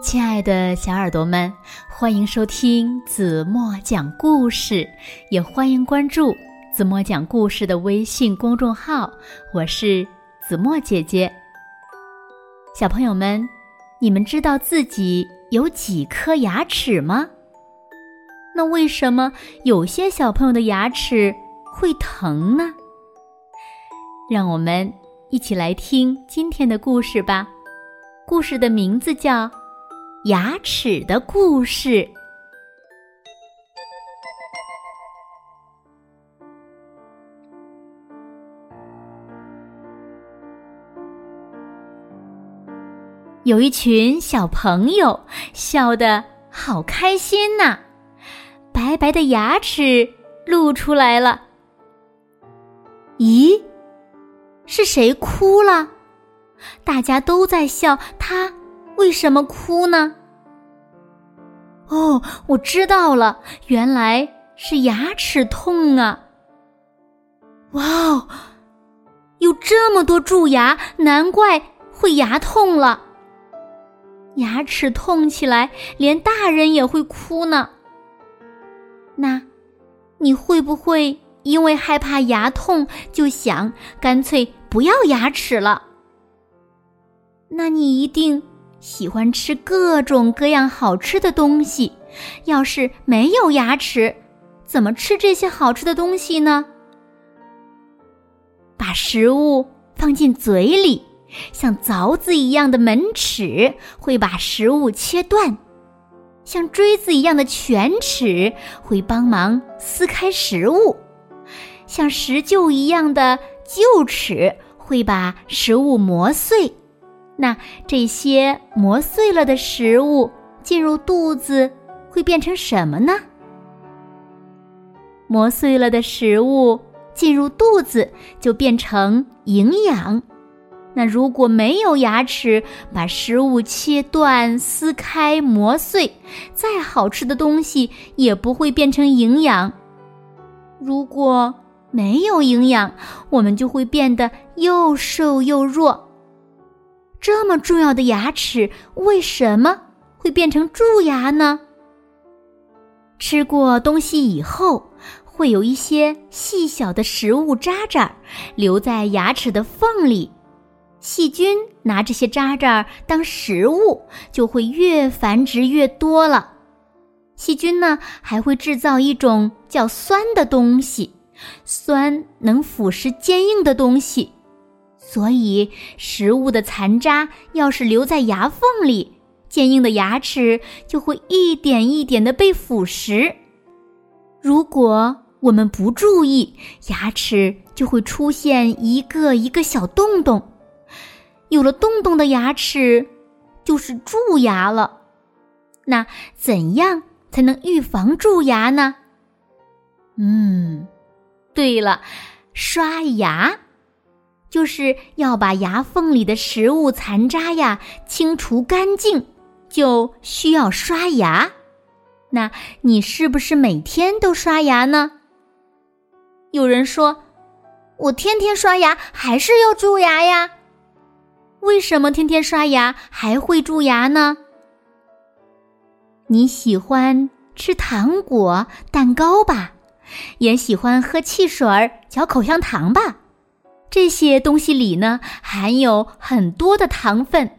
亲爱的小耳朵们，欢迎收听子墨讲故事，也欢迎关注子墨讲故事的微信公众号。我是子墨姐姐。小朋友们，你们知道自己有几颗牙齿吗？那为什么有些小朋友的牙齿会疼呢？让我们一起来听今天的故事吧。故事的名字叫。牙齿的故事。有一群小朋友笑得好开心呐，白白的牙齿露出来了。咦，是谁哭了？大家都在笑他。为什么哭呢？哦，我知道了，原来是牙齿痛啊！哇哦，有这么多蛀牙，难怪会牙痛了。牙齿痛起来，连大人也会哭呢。那，你会不会因为害怕牙痛，就想干脆不要牙齿了？那你一定。喜欢吃各种各样好吃的东西，要是没有牙齿，怎么吃这些好吃的东西呢？把食物放进嘴里，像凿子一样的门齿会把食物切断，像锥子一样的犬齿会帮忙撕开食物，像石臼一样的臼齿会把食物磨碎。那这些磨碎了的食物进入肚子会变成什么呢？磨碎了的食物进入肚子就变成营养。那如果没有牙齿把食物切断、撕开、磨碎，再好吃的东西也不会变成营养。如果没有营养，我们就会变得又瘦又弱。这么重要的牙齿为什么会变成蛀牙呢？吃过东西以后，会有一些细小的食物渣渣留在牙齿的缝里，细菌拿这些渣渣当食物，就会越繁殖越多了。细菌呢，还会制造一种叫酸的东西，酸能腐蚀坚硬的东西。所以，食物的残渣要是留在牙缝里，坚硬的牙齿就会一点一点的被腐蚀。如果我们不注意，牙齿就会出现一个一个小洞洞。有了洞洞的牙齿，就是蛀牙了。那怎样才能预防蛀牙呢？嗯，对了，刷牙。就是要把牙缝里的食物残渣呀清除干净，就需要刷牙。那你是不是每天都刷牙呢？有人说，我天天刷牙还是要蛀牙呀？为什么天天刷牙还会蛀牙呢？你喜欢吃糖果、蛋糕吧？也喜欢喝汽水、嚼口香糖吧？这些东西里呢，含有很多的糖分，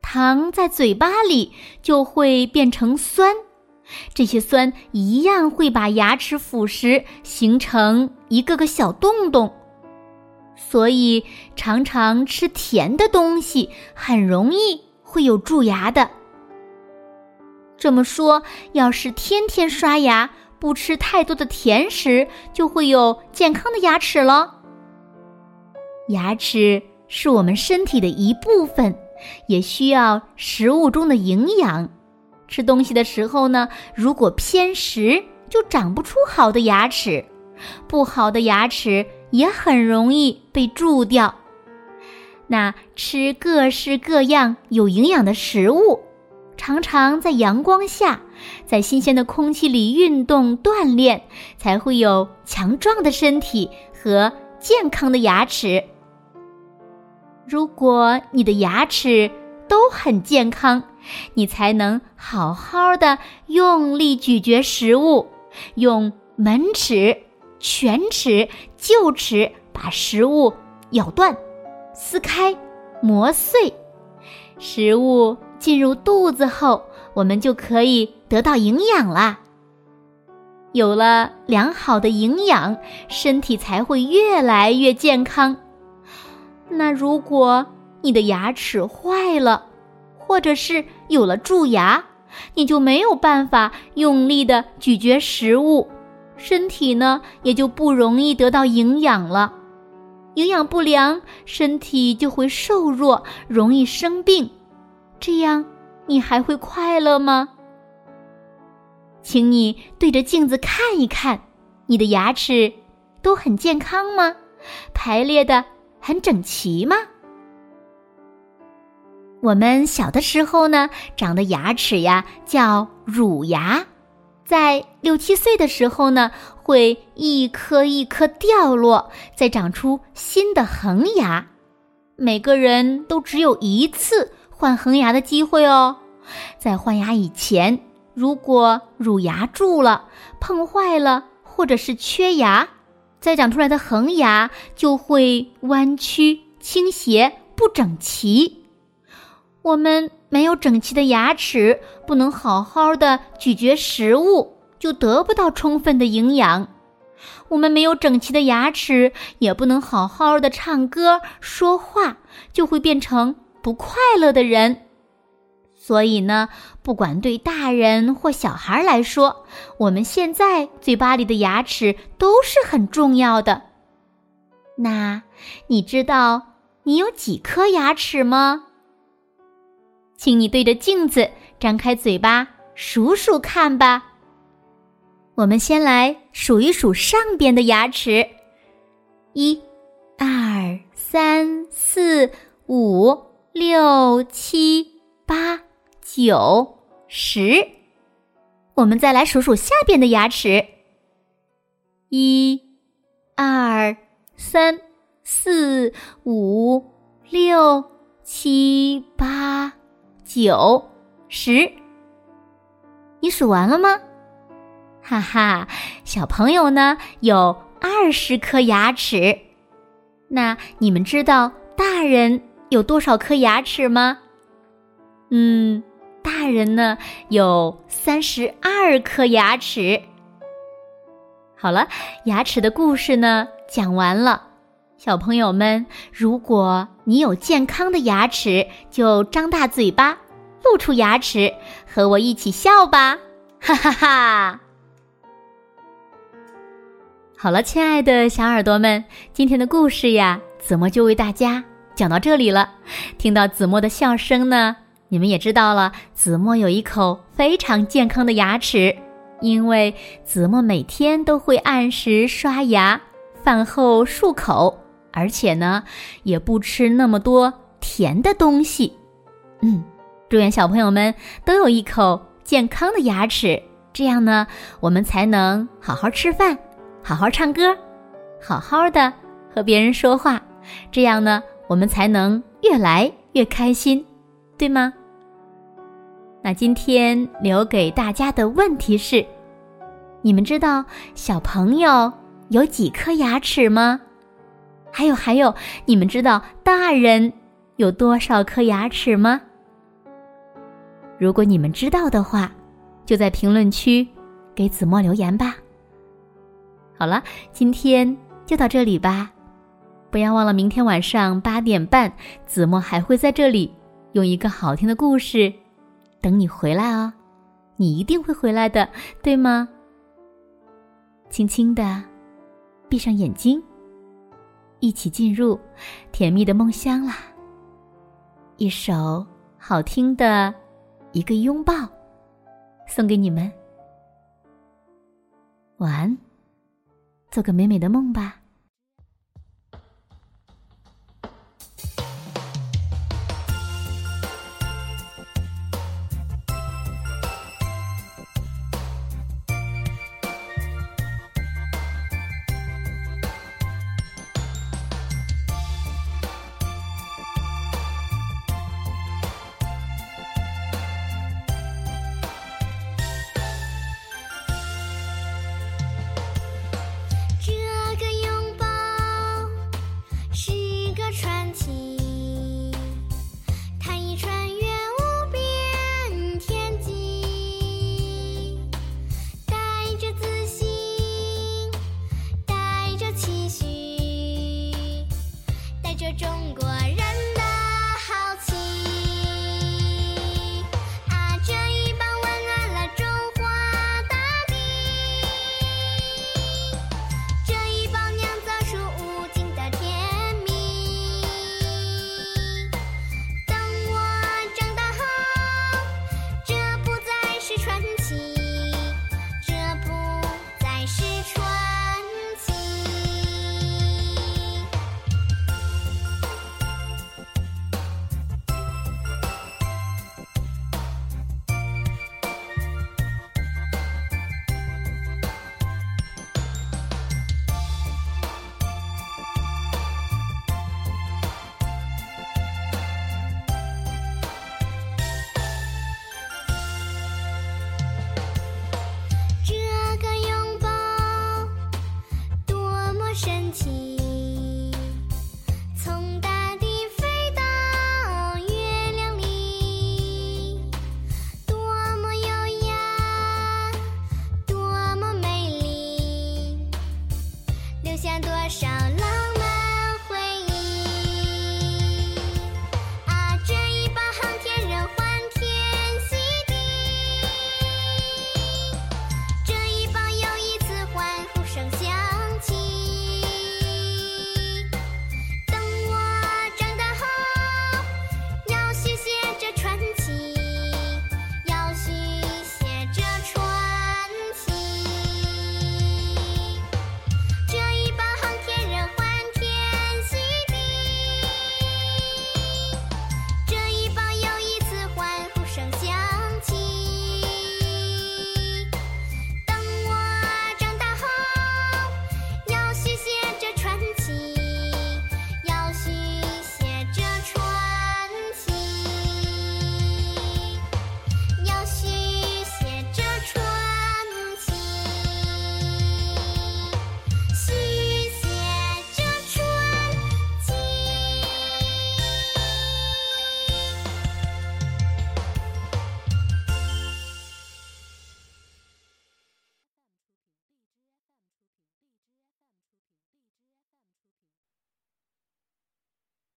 糖在嘴巴里就会变成酸，这些酸一样会把牙齿腐蚀，形成一个个小洞洞。所以，常常吃甜的东西很容易会有蛀牙的。这么说，要是天天刷牙，不吃太多的甜食，就会有健康的牙齿了。牙齿是我们身体的一部分，也需要食物中的营养。吃东西的时候呢，如果偏食，就长不出好的牙齿。不好的牙齿也很容易被蛀掉。那吃各式各样有营养的食物，常常在阳光下，在新鲜的空气里运动锻炼，才会有强壮的身体和健康的牙齿。如果你的牙齿都很健康，你才能好好的用力咀嚼食物，用门齿、犬齿、臼齿把食物咬断、撕开、磨碎。食物进入肚子后，我们就可以得到营养啦。有了良好的营养，身体才会越来越健康。那如果你的牙齿坏了，或者是有了蛀牙，你就没有办法用力的咀嚼食物，身体呢也就不容易得到营养了。营养不良，身体就会瘦弱，容易生病。这样，你还会快乐吗？请你对着镜子看一看，你的牙齿都很健康吗？排列的很整齐吗？我们小的时候呢，长的牙齿呀叫乳牙，在六七岁的时候呢，会一颗一颗掉落，再长出新的恒牙。每个人都只有一次换恒牙的机会哦，在换牙以前。如果乳牙蛀了、碰坏了，或者是缺牙，再长出来的恒牙就会弯曲、倾斜、不整齐。我们没有整齐的牙齿，不能好好的咀嚼食物，就得不到充分的营养。我们没有整齐的牙齿，也不能好好的唱歌、说话，就会变成不快乐的人。所以呢，不管对大人或小孩来说，我们现在嘴巴里的牙齿都是很重要的。那你知道你有几颗牙齿吗？请你对着镜子张开嘴巴数数看吧。我们先来数一数上边的牙齿：一、二、三、四、五、六、七、九十，我们再来数数下边的牙齿：一、二、三、四、五、六、七、八、九、十。你数完了吗？哈哈，小朋友呢有二十颗牙齿。那你们知道大人有多少颗牙齿吗？嗯。大人呢有三十二颗牙齿。好了，牙齿的故事呢讲完了。小朋友们，如果你有健康的牙齿，就张大嘴巴，露出牙齿，和我一起笑吧！哈哈哈。好了，亲爱的小耳朵们，今天的故事呀，子墨就为大家讲到这里了。听到子墨的笑声呢。你们也知道了，子墨有一口非常健康的牙齿，因为子墨每天都会按时刷牙，饭后漱口，而且呢，也不吃那么多甜的东西。嗯，祝愿小朋友们都有一口健康的牙齿，这样呢，我们才能好好吃饭，好好唱歌，好好的和别人说话，这样呢，我们才能越来越开心，对吗？那今天留给大家的问题是：你们知道小朋友有几颗牙齿吗？还有还有，你们知道大人有多少颗牙齿吗？如果你们知道的话，就在评论区给子墨留言吧。好了，今天就到这里吧，不要忘了明天晚上八点半，子墨还会在这里用一个好听的故事。等你回来哦，你一定会回来的，对吗？轻轻的闭上眼睛，一起进入甜蜜的梦乡啦。一首好听的一个拥抱，送给你们。晚安，做个美美的梦吧。